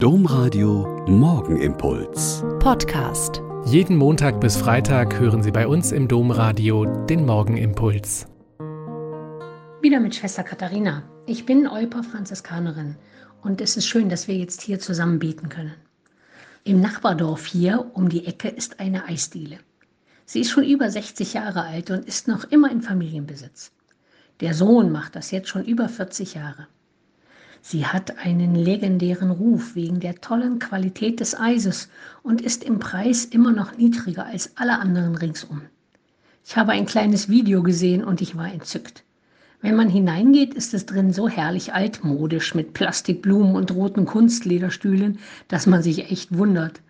Domradio Morgenimpuls. Podcast. Jeden Montag bis Freitag hören Sie bei uns im Domradio den Morgenimpuls. Wieder mit Schwester Katharina. Ich bin Euper Franziskanerin und es ist schön, dass wir jetzt hier zusammen beten können. Im Nachbardorf hier um die Ecke ist eine Eisdiele. Sie ist schon über 60 Jahre alt und ist noch immer in Familienbesitz. Der Sohn macht das jetzt schon über 40 Jahre. Sie hat einen legendären Ruf wegen der tollen Qualität des Eises und ist im Preis immer noch niedriger als alle anderen ringsum. Ich habe ein kleines Video gesehen und ich war entzückt. Wenn man hineingeht, ist es drin so herrlich altmodisch mit Plastikblumen und roten Kunstlederstühlen, dass man sich echt wundert.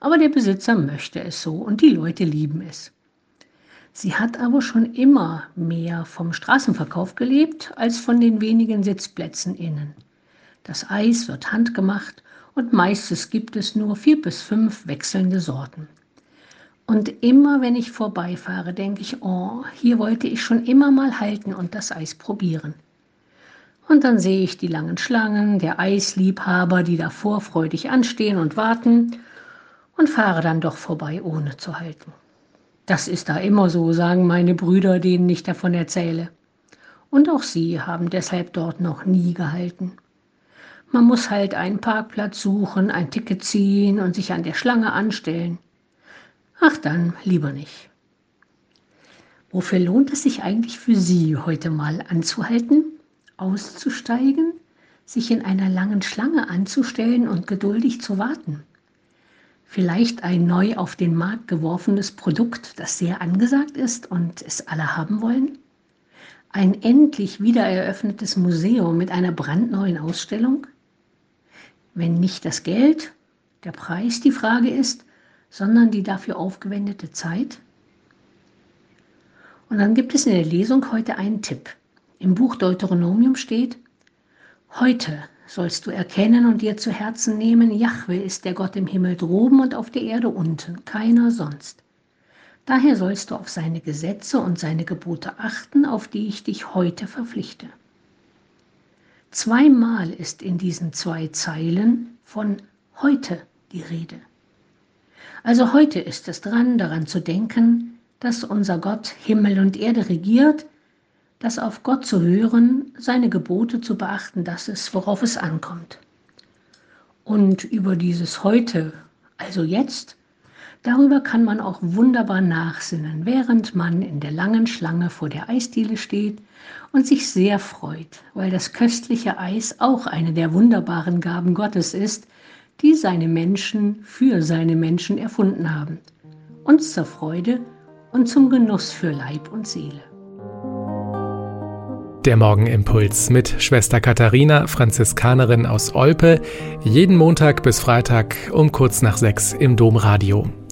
Aber der Besitzer möchte es so und die Leute lieben es. Sie hat aber schon immer mehr vom Straßenverkauf gelebt als von den wenigen Sitzplätzen innen. Das Eis wird handgemacht und meistens gibt es nur vier bis fünf wechselnde Sorten. Und immer wenn ich vorbeifahre, denke ich, oh, hier wollte ich schon immer mal halten und das Eis probieren. Und dann sehe ich die langen Schlangen der Eisliebhaber, die davor freudig anstehen und warten und fahre dann doch vorbei, ohne zu halten. Das ist da immer so, sagen meine Brüder, denen ich davon erzähle. Und auch sie haben deshalb dort noch nie gehalten. Man muss halt einen Parkplatz suchen, ein Ticket ziehen und sich an der Schlange anstellen. Ach dann, lieber nicht. Wofür lohnt es sich eigentlich für Sie, heute mal anzuhalten, auszusteigen, sich in einer langen Schlange anzustellen und geduldig zu warten? Vielleicht ein neu auf den Markt geworfenes Produkt, das sehr angesagt ist und es alle haben wollen? Ein endlich wieder eröffnetes Museum mit einer brandneuen Ausstellung? Wenn nicht das Geld, der Preis die Frage ist, sondern die dafür aufgewendete Zeit? Und dann gibt es in der Lesung heute einen Tipp. Im Buch Deuteronomium steht, heute sollst du erkennen und dir zu Herzen nehmen, Jahwe ist der Gott im Himmel droben und auf der Erde unten, keiner sonst. Daher sollst du auf seine Gesetze und seine Gebote achten, auf die ich dich heute verpflichte. Zweimal ist in diesen zwei Zeilen von heute die Rede. Also heute ist es dran, daran zu denken, dass unser Gott Himmel und Erde regiert, dass auf Gott zu hören, seine Gebote zu beachten, das ist, worauf es ankommt. Und über dieses heute, also jetzt, Darüber kann man auch wunderbar nachsinnen, während man in der langen Schlange vor der Eisdiele steht und sich sehr freut, weil das köstliche Eis auch eine der wunderbaren Gaben Gottes ist, die seine Menschen für seine Menschen erfunden haben. Uns zur Freude und zum Genuss für Leib und Seele. Der Morgenimpuls mit Schwester Katharina, Franziskanerin aus Olpe, jeden Montag bis Freitag um kurz nach sechs im Domradio.